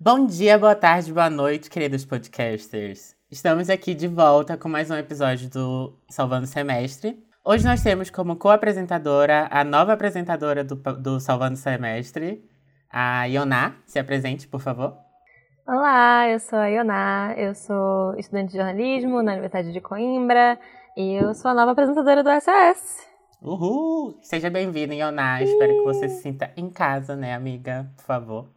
Bom dia, boa tarde, boa noite, queridos podcasters. Estamos aqui de volta com mais um episódio do Salvando Semestre. Hoje nós temos como co-apresentadora a nova apresentadora do, do Salvando Semestre, a Ioná. Se apresente, por favor. Olá, eu sou a Ioná, eu sou estudante de jornalismo na Universidade de Coimbra e eu sou a nova apresentadora do SOS. Uhul! Seja bem-vinda, Ioná. Espero que você se sinta em casa, né, amiga? Por favor.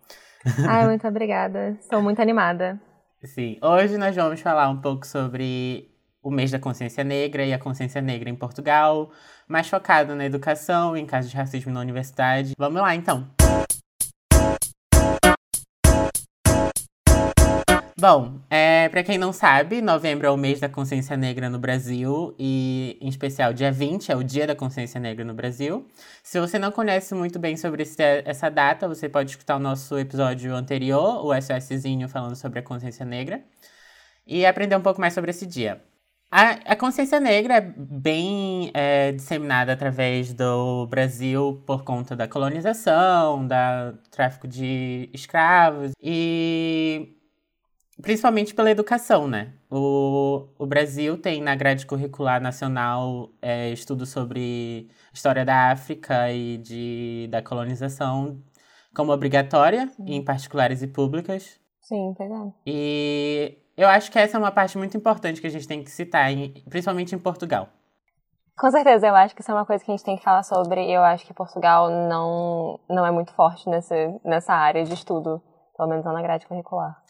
Ai, muito obrigada. Estou muito animada. Sim, hoje nós vamos falar um pouco sobre o mês da consciência negra e a consciência negra em Portugal, mais focado na educação, em casos de racismo na universidade. Vamos lá, então. Bom, é, para quem não sabe, novembro é o mês da consciência negra no Brasil e, em especial, dia 20 é o dia da consciência negra no Brasil. Se você não conhece muito bem sobre esse, essa data, você pode escutar o nosso episódio anterior, o SOSzinho, falando sobre a consciência negra, e aprender um pouco mais sobre esse dia. A, a consciência negra é bem é, disseminada através do Brasil por conta da colonização, da tráfico de escravos e principalmente pela educação, né? O, o Brasil tem na grade curricular nacional é, estudos sobre história da África e de, da colonização como obrigatória, uhum. em particulares e públicas. Sim, pegado. E eu acho que essa é uma parte muito importante que a gente tem que citar, em, principalmente em Portugal. Com certeza, eu acho que isso é uma coisa que a gente tem que falar sobre. Eu acho que Portugal não, não é muito forte nesse, nessa área de estudo, pelo menos não na grade curricular.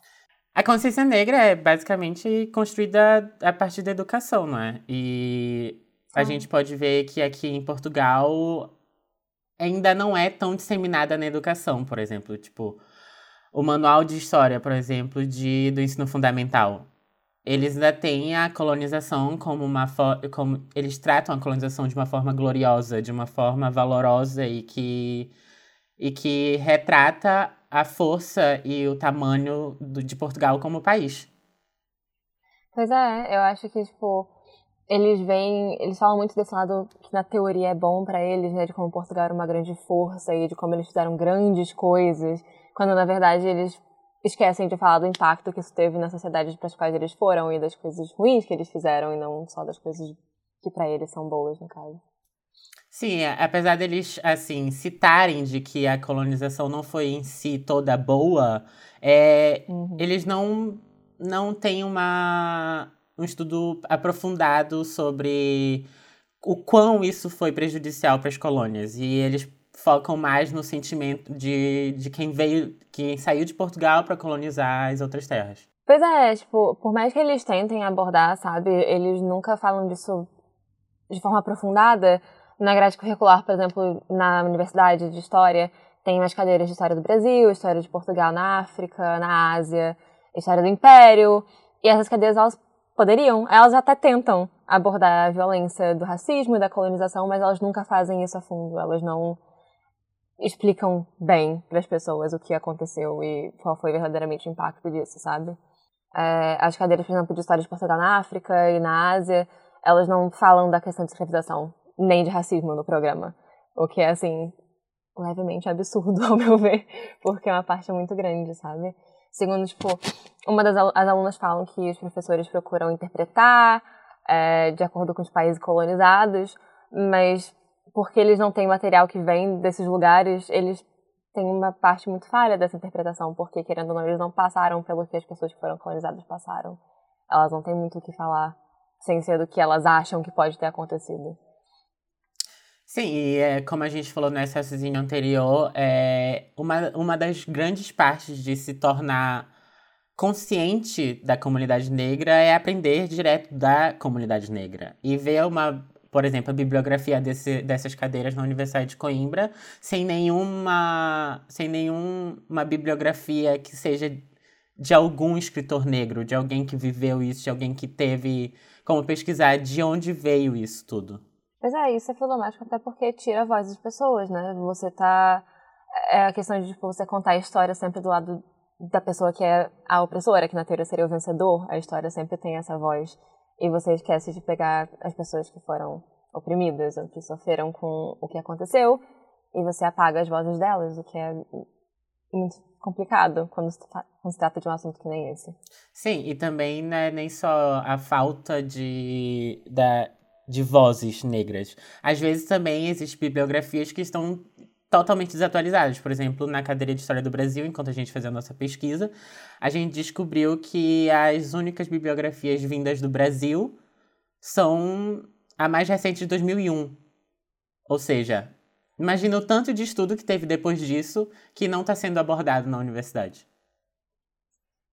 A consciência negra é basicamente construída a partir da educação, não é? E a gente pode ver que aqui em Portugal ainda não é tão disseminada na educação, por exemplo. Tipo, o manual de história, por exemplo, de, do ensino fundamental. Eles ainda têm a colonização como uma como eles tratam a colonização de uma forma gloriosa, de uma forma valorosa e que e que retrata a força e o tamanho do, de Portugal como país. Pois é, eu acho que, tipo, eles vêm, eles falam muito desse lado que na teoria é bom para eles, né, de como Portugal era uma grande força e de como eles fizeram grandes coisas, quando na verdade eles esquecem de falar do impacto que isso teve na sociedade para as quais eles foram e das coisas ruins que eles fizeram e não só das coisas que para eles são boas, no caso. Sim, apesar deles, assim, citarem de que a colonização não foi em si toda boa, é, uhum. eles não, não têm uma, um estudo aprofundado sobre o quão isso foi prejudicial para as colônias. E eles focam mais no sentimento de, de quem veio, quem saiu de Portugal para colonizar as outras terras. Pois é, tipo, por mais que eles tentem abordar, sabe, eles nunca falam disso de forma aprofundada, na grade curricular, por exemplo, na Universidade de História, tem umas cadeiras de História do Brasil, História de Portugal na África, na Ásia, História do Império. E essas cadeiras, elas poderiam, elas até tentam abordar a violência do racismo e da colonização, mas elas nunca fazem isso a fundo. Elas não explicam bem para as pessoas o que aconteceu e qual foi verdadeiramente o impacto disso, sabe? É, as cadeiras, por exemplo, de História de Portugal na África e na Ásia, elas não falam da questão de escravização nem de racismo no programa. O que é, assim, levemente absurdo, ao meu ver, porque é uma parte muito grande, sabe? Segundo, tipo, uma das as alunas falam que os professores procuram interpretar é, de acordo com os países colonizados, mas porque eles não têm material que vem desses lugares, eles têm uma parte muito falha dessa interpretação, porque, querendo ou não, eles não passaram pelo que as pessoas que foram colonizadas passaram. Elas não têm muito o que falar, sem ser do que elas acham que pode ter acontecido. Sim, e é, como a gente falou no SSzinho anterior, é, uma, uma das grandes partes de se tornar consciente da comunidade negra é aprender direto da comunidade negra. E ver uma, por exemplo, a bibliografia desse, dessas cadeiras na Universidade de Coimbra sem nenhuma, sem nenhuma bibliografia que seja de algum escritor negro, de alguém que viveu isso, de alguém que teve como pesquisar de onde veio isso tudo. Pois é, isso é problemático até porque tira a voz das pessoas, né? Você tá. É a questão de tipo, você contar a história sempre do lado da pessoa que é a opressora, que na teoria seria o vencedor. A história sempre tem essa voz. E você esquece de pegar as pessoas que foram oprimidas ou que sofreram com o que aconteceu e você apaga as vozes delas, o que é muito complicado quando se, trata de um assunto que nem esse. Sim, e também não é nem só a falta de, da, de vozes negras. Às vezes também existem bibliografias que estão totalmente desatualizadas. Por exemplo, na cadeira de História do Brasil, enquanto a gente fazia a nossa pesquisa, a gente descobriu que as únicas bibliografias vindas do Brasil são a mais recente de 2001. Ou seja, Imagina o tanto de estudo que teve depois disso que não está sendo abordado na universidade.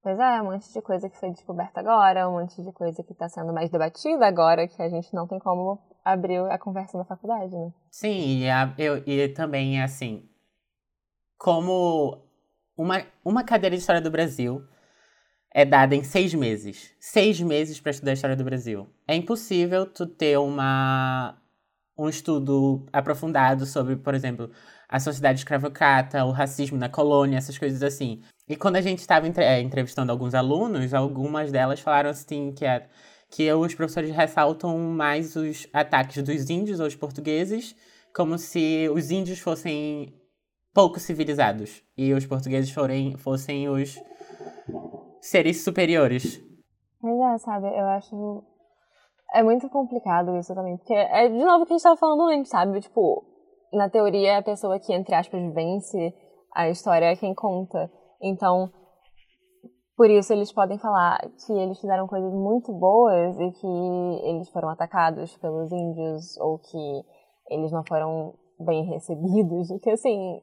Pois é, um monte de coisa que foi descoberta agora, um monte de coisa que está sendo mais debatida agora, que a gente não tem como abrir a conversa na faculdade, né? Sim, e, a, eu, e também é assim, como uma, uma cadeira de História do Brasil é dada em seis meses. Seis meses para estudar a História do Brasil. É impossível tu ter uma um estudo aprofundado sobre, por exemplo, a sociedade escravocrata, o racismo na colônia, essas coisas assim. E quando a gente estava é, entrevistando alguns alunos, algumas delas falaram assim que, é, que os professores ressaltam mais os ataques dos índios aos portugueses, como se os índios fossem pouco civilizados e os portugueses forem, fossem os seres superiores. Mas é, sabe, eu acho é muito complicado isso também, porque é de novo o que a gente tava falando antes, sabe? Tipo, na teoria, a pessoa que, entre aspas, vence a história é quem conta. Então, por isso eles podem falar que eles fizeram coisas muito boas e que eles foram atacados pelos índios ou que eles não foram bem recebidos. Que assim,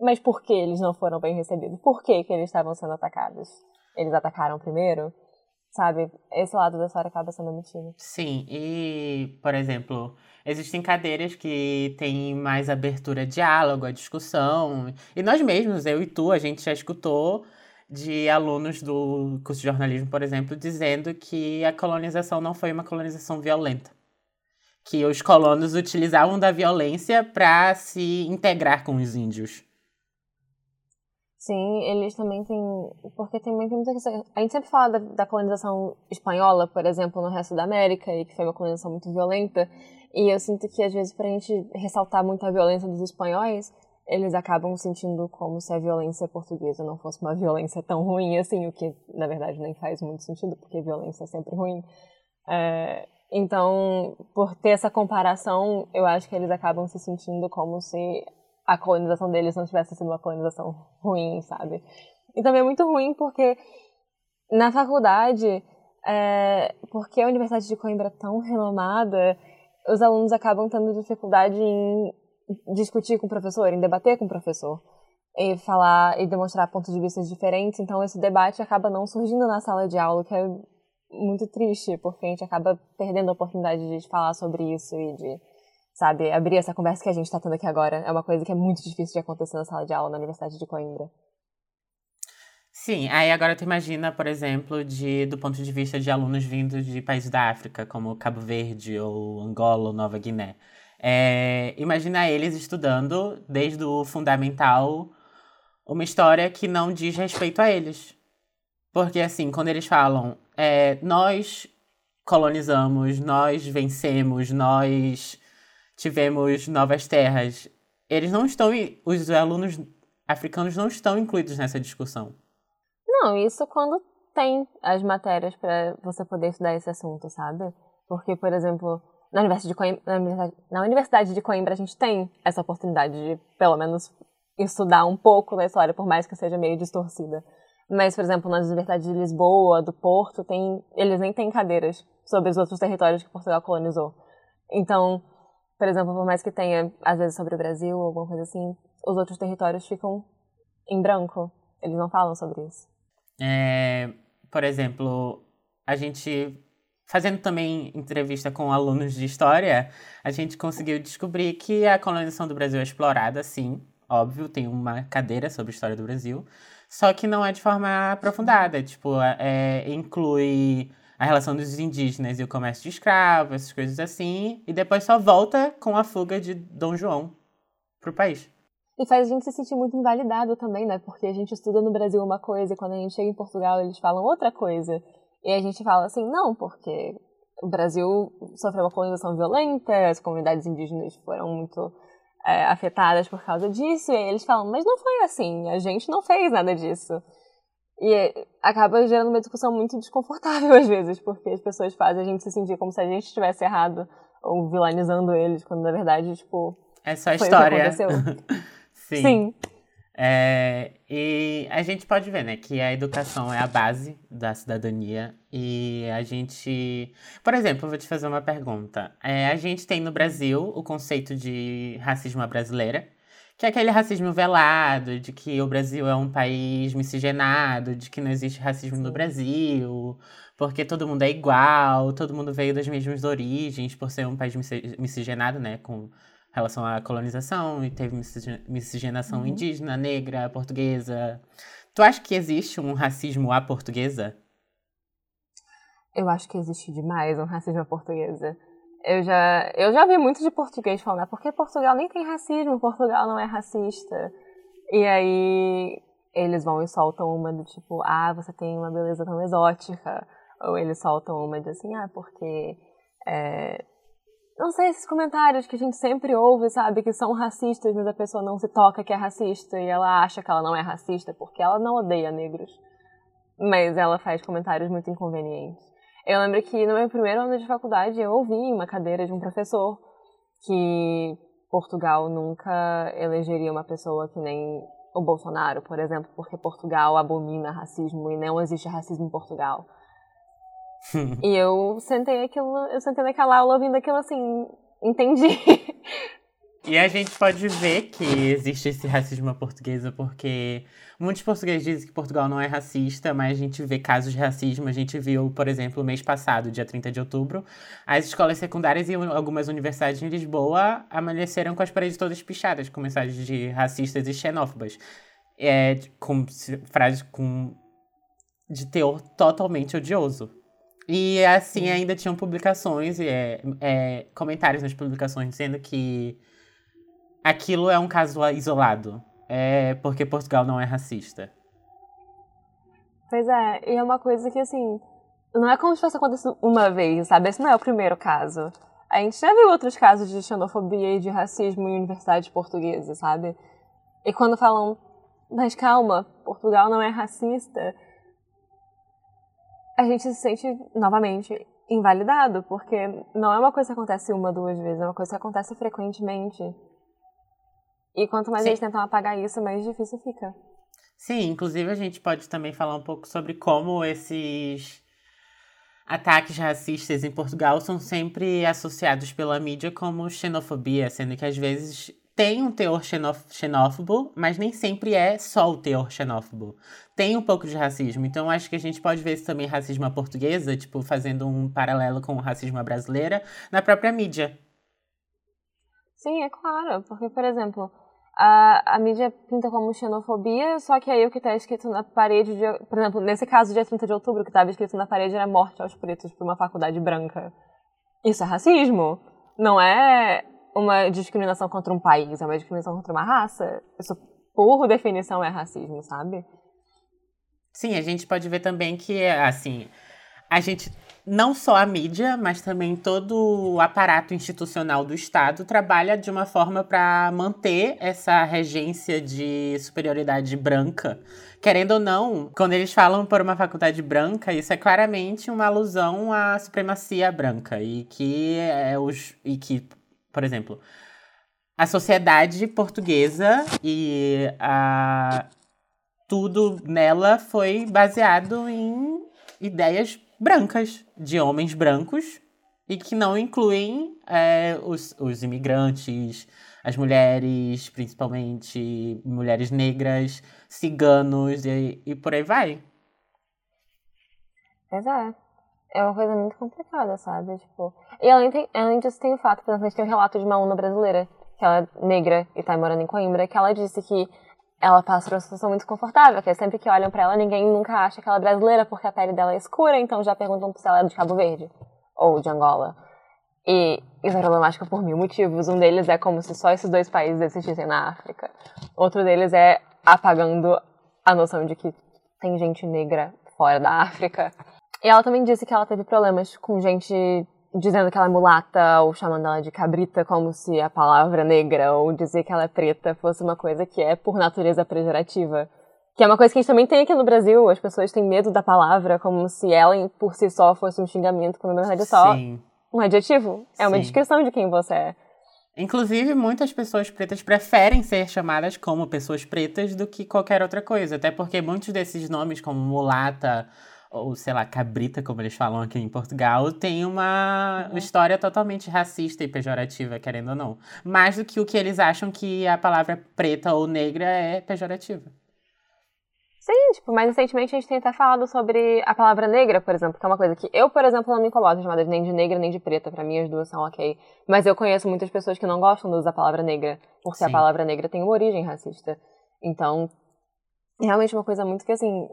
mas por que eles não foram bem recebidos? Por que, que eles estavam sendo atacados? Eles atacaram primeiro? Sabe? Esse lado da história acaba sendo omitido. Sim, e, por exemplo, existem cadeiras que têm mais abertura a diálogo, a discussão. E nós mesmos, eu e tu, a gente já escutou de alunos do curso de jornalismo, por exemplo, dizendo que a colonização não foi uma colonização violenta. Que os colonos utilizavam da violência para se integrar com os índios. Sim, eles também têm. Porque tem muita, questão. A gente sempre fala da, da, colonização espanhola, por exemplo, no resto da América, e que foi uma colonização muito violenta. E eu sinto que, às vezes, para a gente ressaltar muito a violência dos espanhóis, eles acabam sentindo como se a violência portuguesa não fosse uma violência tão ruim assim, o que, na verdade, nem faz muito sentido, porque violência é sempre ruim. É, então, por ter essa comparação, eu acho que eles acabam se sentindo como se a colonização deles não tivesse sido uma colonização ruim, sabe? E também é muito ruim porque na faculdade, é, porque a Universidade de Coimbra é tão renomada, os alunos acabam tendo dificuldade em discutir com o professor, em debater com o professor, e falar e demonstrar pontos de vista diferentes. Então esse debate acaba não surgindo na sala de aula, que é muito triste, porque a gente acaba perdendo a oportunidade de falar sobre isso e de sabe? Abrir essa conversa que a gente está tendo aqui agora é uma coisa que é muito difícil de acontecer na sala de aula na Universidade de Coimbra. Sim, aí agora tu imagina, por exemplo, de, do ponto de vista de alunos vindos de países da África, como Cabo Verde, ou Angola, ou Nova Guiné. É, imagina eles estudando, desde o fundamental, uma história que não diz respeito a eles. Porque, assim, quando eles falam, é, nós colonizamos, nós vencemos, nós tivemos Novas Terras. Eles não estão, os alunos africanos não estão incluídos nessa discussão. Não, isso quando tem as matérias para você poder estudar esse assunto, sabe? Porque, por exemplo, na Universidade, de Coimbra, na Universidade de Coimbra a gente tem essa oportunidade de, pelo menos, estudar um pouco da história, por mais que seja meio distorcida. Mas, por exemplo, nas universidades de Lisboa, do Porto, tem, eles nem têm cadeiras sobre os outros territórios que Portugal colonizou. Então, por exemplo, por mais que tenha, às vezes, sobre o Brasil ou alguma coisa assim, os outros territórios ficam em branco. Eles não falam sobre isso. É, por exemplo, a gente, fazendo também entrevista com alunos de história, a gente conseguiu descobrir que a colonização do Brasil é explorada, sim, óbvio, tem uma cadeira sobre história do Brasil, só que não é de forma aprofundada. Tipo, é, inclui a relação dos indígenas e o comércio de escravos, essas coisas assim, e depois só volta com a fuga de Dom João pro país. E faz a gente se sentir muito invalidado também, né? Porque a gente estuda no Brasil uma coisa e quando a gente chega em Portugal eles falam outra coisa. E a gente fala assim, não, porque o Brasil sofreu uma colonização violenta, as comunidades indígenas foram muito é, afetadas por causa disso. E aí eles falam, mas não foi assim, a gente não fez nada disso. E acaba gerando uma discussão muito desconfortável às vezes, porque as pessoas fazem a gente se sentir como se a gente estivesse errado ou vilanizando eles, quando na verdade, tipo. É só a história. Sim. Sim. É, e a gente pode ver, né, que a educação é a base da cidadania e a gente, por exemplo, eu vou te fazer uma pergunta. É, a gente tem no Brasil o conceito de racismo à brasileira, que é aquele racismo velado, de que o Brasil é um país miscigenado, de que não existe racismo no Brasil, porque todo mundo é igual, todo mundo veio das mesmas origens, por ser um país miscigenado, né, com relação à colonização e teve miscigenação uhum. indígena, negra, portuguesa. Tu acha que existe um racismo à portuguesa? Eu acho que existe demais um racismo à portuguesa. Eu já, eu já vi muito de português falando, ah, porque Portugal nem tem racismo, Portugal não é racista. E aí eles vão e soltam uma do tipo, ah, você tem uma beleza tão exótica. Ou eles soltam uma de assim, ah, porque é, não sei, esses comentários que a gente sempre ouve, sabe, que são racistas, mas a pessoa não se toca que é racista e ela acha que ela não é racista porque ela não odeia negros. Mas ela faz comentários muito inconvenientes. Eu lembro que no meu primeiro ano de faculdade eu ouvi uma cadeira de um professor que Portugal nunca elegeria uma pessoa que nem o Bolsonaro, por exemplo, porque Portugal abomina racismo e não existe racismo em Portugal e eu sentei aquilo, eu sentei naquela aula ouvindo aquilo assim, entendi. E a gente pode ver que existe esse racismo à portuguesa, porque muitos portugueses dizem que Portugal não é racista, mas a gente vê casos de racismo. A gente viu, por exemplo, mês passado, dia 30 de outubro, as escolas secundárias e algumas universidades em Lisboa amanheceram com as paredes todas pichadas, com mensagens de racistas e xenófobas. É, com frases com de teor totalmente odioso. E assim, ainda tinham publicações, e é, é, comentários nas publicações dizendo que aquilo é um caso isolado. É porque Portugal não é racista. Pois é, e é uma coisa que assim, não é como se fosse acontecido uma vez, sabe? Esse não é o primeiro caso. A gente já viu outros casos de xenofobia e de racismo em universidades portuguesas, sabe? E quando falam, mas calma, Portugal não é racista, a gente se sente novamente invalidado, porque não é uma coisa que acontece uma, duas vezes, é uma coisa que acontece frequentemente. E quanto mais Sim. eles tentam apagar isso, mais difícil fica. Sim, inclusive a gente pode também falar um pouco sobre como esses ataques racistas em Portugal são sempre associados pela mídia como xenofobia, sendo que às vezes tem um teor xenófobo, mas nem sempre é só o teor xenófobo. Tem um pouco de racismo. Então, acho que a gente pode ver isso também racismo à portuguesa, tipo, fazendo um paralelo com o racismo à brasileira, na própria mídia. Sim, é claro. Porque, por exemplo, a, a mídia pinta como xenofobia, só que aí o que está escrito na parede, de, por exemplo, nesse caso, dia 30 de outubro, o que estava escrito na parede era morte aos pretos por uma faculdade branca. Isso é racismo. Não é uma discriminação contra um país, é uma discriminação contra uma raça. Isso, por definição, é racismo, sabe? Sim, a gente pode ver também que, assim, a gente, não só a mídia, mas também todo o aparato institucional do Estado trabalha de uma forma para manter essa regência de superioridade branca. Querendo ou não, quando eles falam por uma faculdade branca, isso é claramente uma alusão à supremacia branca e que é os e que por exemplo, a sociedade portuguesa e a tudo nela foi baseado em ideias brancas, de homens brancos, e que não incluem é, os, os imigrantes, as mulheres, principalmente mulheres negras, ciganos e, e por aí vai. Exato é uma coisa muito complicada, sabe? Tipo, e além, tem, além disso, tem o fato, por exemplo, a gente tem um relato de uma aluna brasileira, que ela é negra e tá morando em Coimbra, que ela disse que ela passa por uma situação muito desconfortável, que é sempre que olham para ela, ninguém nunca acha que ela é brasileira, porque a pele dela é escura, então já perguntam se ela é de Cabo Verde ou de Angola. E isso é problemático por mil motivos. Um deles é como se só esses dois países existissem na África. Outro deles é apagando a noção de que tem gente negra fora da África. E ela também disse que ela teve problemas com gente dizendo que ela é mulata ou chamando ela de cabrita como se a palavra negra ou dizer que ela é preta fosse uma coisa que é por natureza pejorativa. Que é uma coisa que a gente também tem aqui no Brasil, as pessoas têm medo da palavra como se ela por si só fosse um xingamento, quando na verdade é só Sim. um adjetivo, é uma Sim. descrição de quem você é. Inclusive, muitas pessoas pretas preferem ser chamadas como pessoas pretas do que qualquer outra coisa. Até porque muitos desses nomes, como mulata ou, sei lá, cabrita, como eles falam aqui em Portugal, tem uma uhum. história totalmente racista e pejorativa, querendo ou não. Mais do que o que eles acham que a palavra preta ou negra é pejorativa. Sim, tipo, mais recentemente a gente tem até falado sobre a palavra negra, por exemplo, que é uma coisa que eu, por exemplo, não me incomodo chamada nem de negra nem de preta. Para mim as duas são ok. Mas eu conheço muitas pessoas que não gostam de usar a palavra negra, porque Sim. a palavra negra tem uma origem racista. Então, é realmente uma coisa muito que, assim,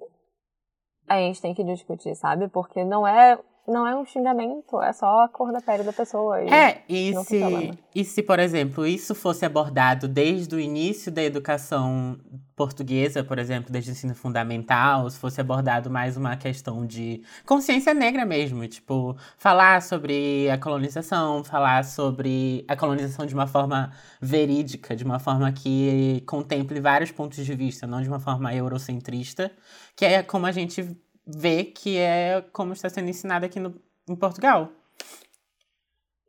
a gente tem que discutir, sabe? Porque não é não é um xingamento, é só a cor da pele da pessoa. E é, e se, e se, por exemplo, isso fosse abordado desde o início da educação portuguesa, por exemplo, desde o ensino fundamental, se fosse abordado mais uma questão de consciência negra mesmo, tipo, falar sobre a colonização, falar sobre a colonização de uma forma verídica, de uma forma que contemple vários pontos de vista, não de uma forma eurocentrista, que é como a gente vê que é como está sendo ensinado aqui no, em Portugal.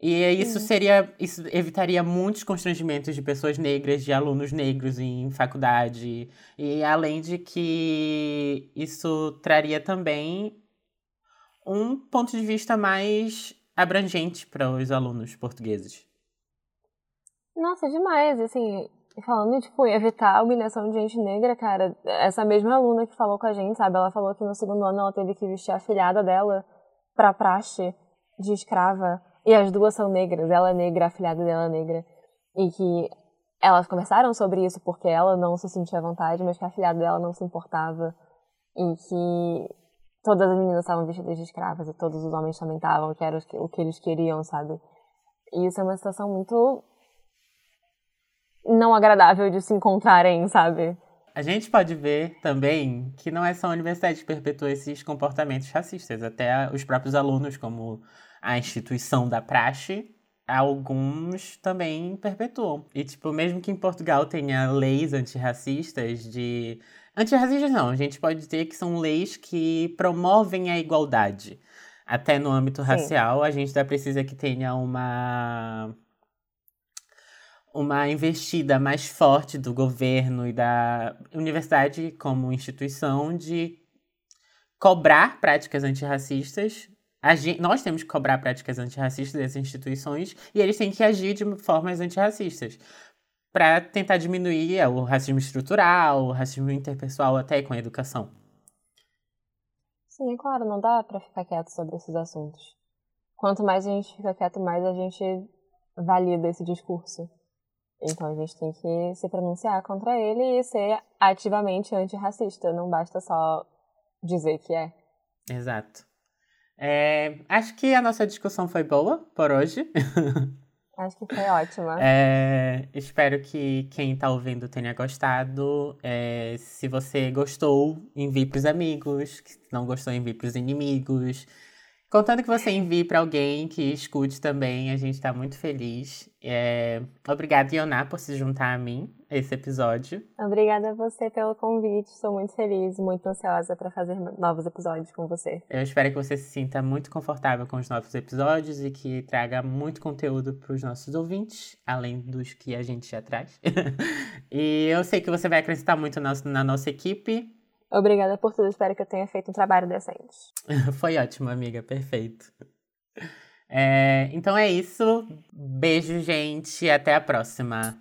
E isso seria. Isso evitaria muitos constrangimentos de pessoas negras, de alunos negros em faculdade. E além de que isso traria também um ponto de vista mais abrangente para os alunos portugueses. Nossa, demais. Assim, falando, tipo, evitar a humilhação de gente negra, cara, essa mesma aluna que falou com a gente, sabe? Ela falou que no segundo ano ela teve que vestir a filhada dela pra praxe de escrava. E as duas são negras, ela é negra, a filhada dela é negra. E que elas conversaram sobre isso porque ela não se sentia à vontade, mas que a filhada dela não se importava. E que todas as meninas estavam vestidas de escravas e todos os homens também estavam, que era o que eles queriam, sabe? E isso é uma situação muito não agradável de se encontrarem, sabe? A gente pode ver também que não é só a universidade que perpetua esses comportamentos racistas, até os próprios alunos, como a instituição da praxe, alguns também perpetuam. E, tipo, mesmo que em Portugal tenha leis antirracistas de. Antirracistas não, a gente pode dizer que são leis que promovem a igualdade. Até no âmbito Sim. racial, a gente ainda precisa que tenha uma uma investida mais forte do governo e da universidade como instituição de cobrar práticas antirracistas. Gente, nós temos que cobrar práticas antirracistas dessas instituições e eles têm que agir de formas antirracistas para tentar diminuir o racismo estrutural, o racismo interpessoal até com a educação. Sim, é claro, não dá para ficar quieto sobre esses assuntos. Quanto mais a gente fica quieto, mais a gente valida esse discurso. Então a gente tem que se pronunciar contra ele e ser ativamente antirracista. Não basta só dizer que é. Exato. É, acho que a nossa discussão foi boa por hoje. Acho que foi ótima. É, espero que quem está ouvindo tenha gostado. É, se você gostou, envie para os amigos. Se não gostou, envie para os inimigos. Contando que você envie para alguém que escute também, a gente está muito feliz. É... Obrigada, Ioná, por se juntar a mim esse episódio. Obrigada a você pelo convite. Estou muito feliz, muito ansiosa para fazer novos episódios com você. Eu espero que você se sinta muito confortável com os novos episódios e que traga muito conteúdo para os nossos ouvintes, além dos que a gente já traz. e eu sei que você vai acrescentar muito na nossa equipe. Obrigada por tudo. Espero que eu tenha feito um trabalho decente. Foi ótimo, amiga. Perfeito. É, então é isso. Beijo, gente. Até a próxima.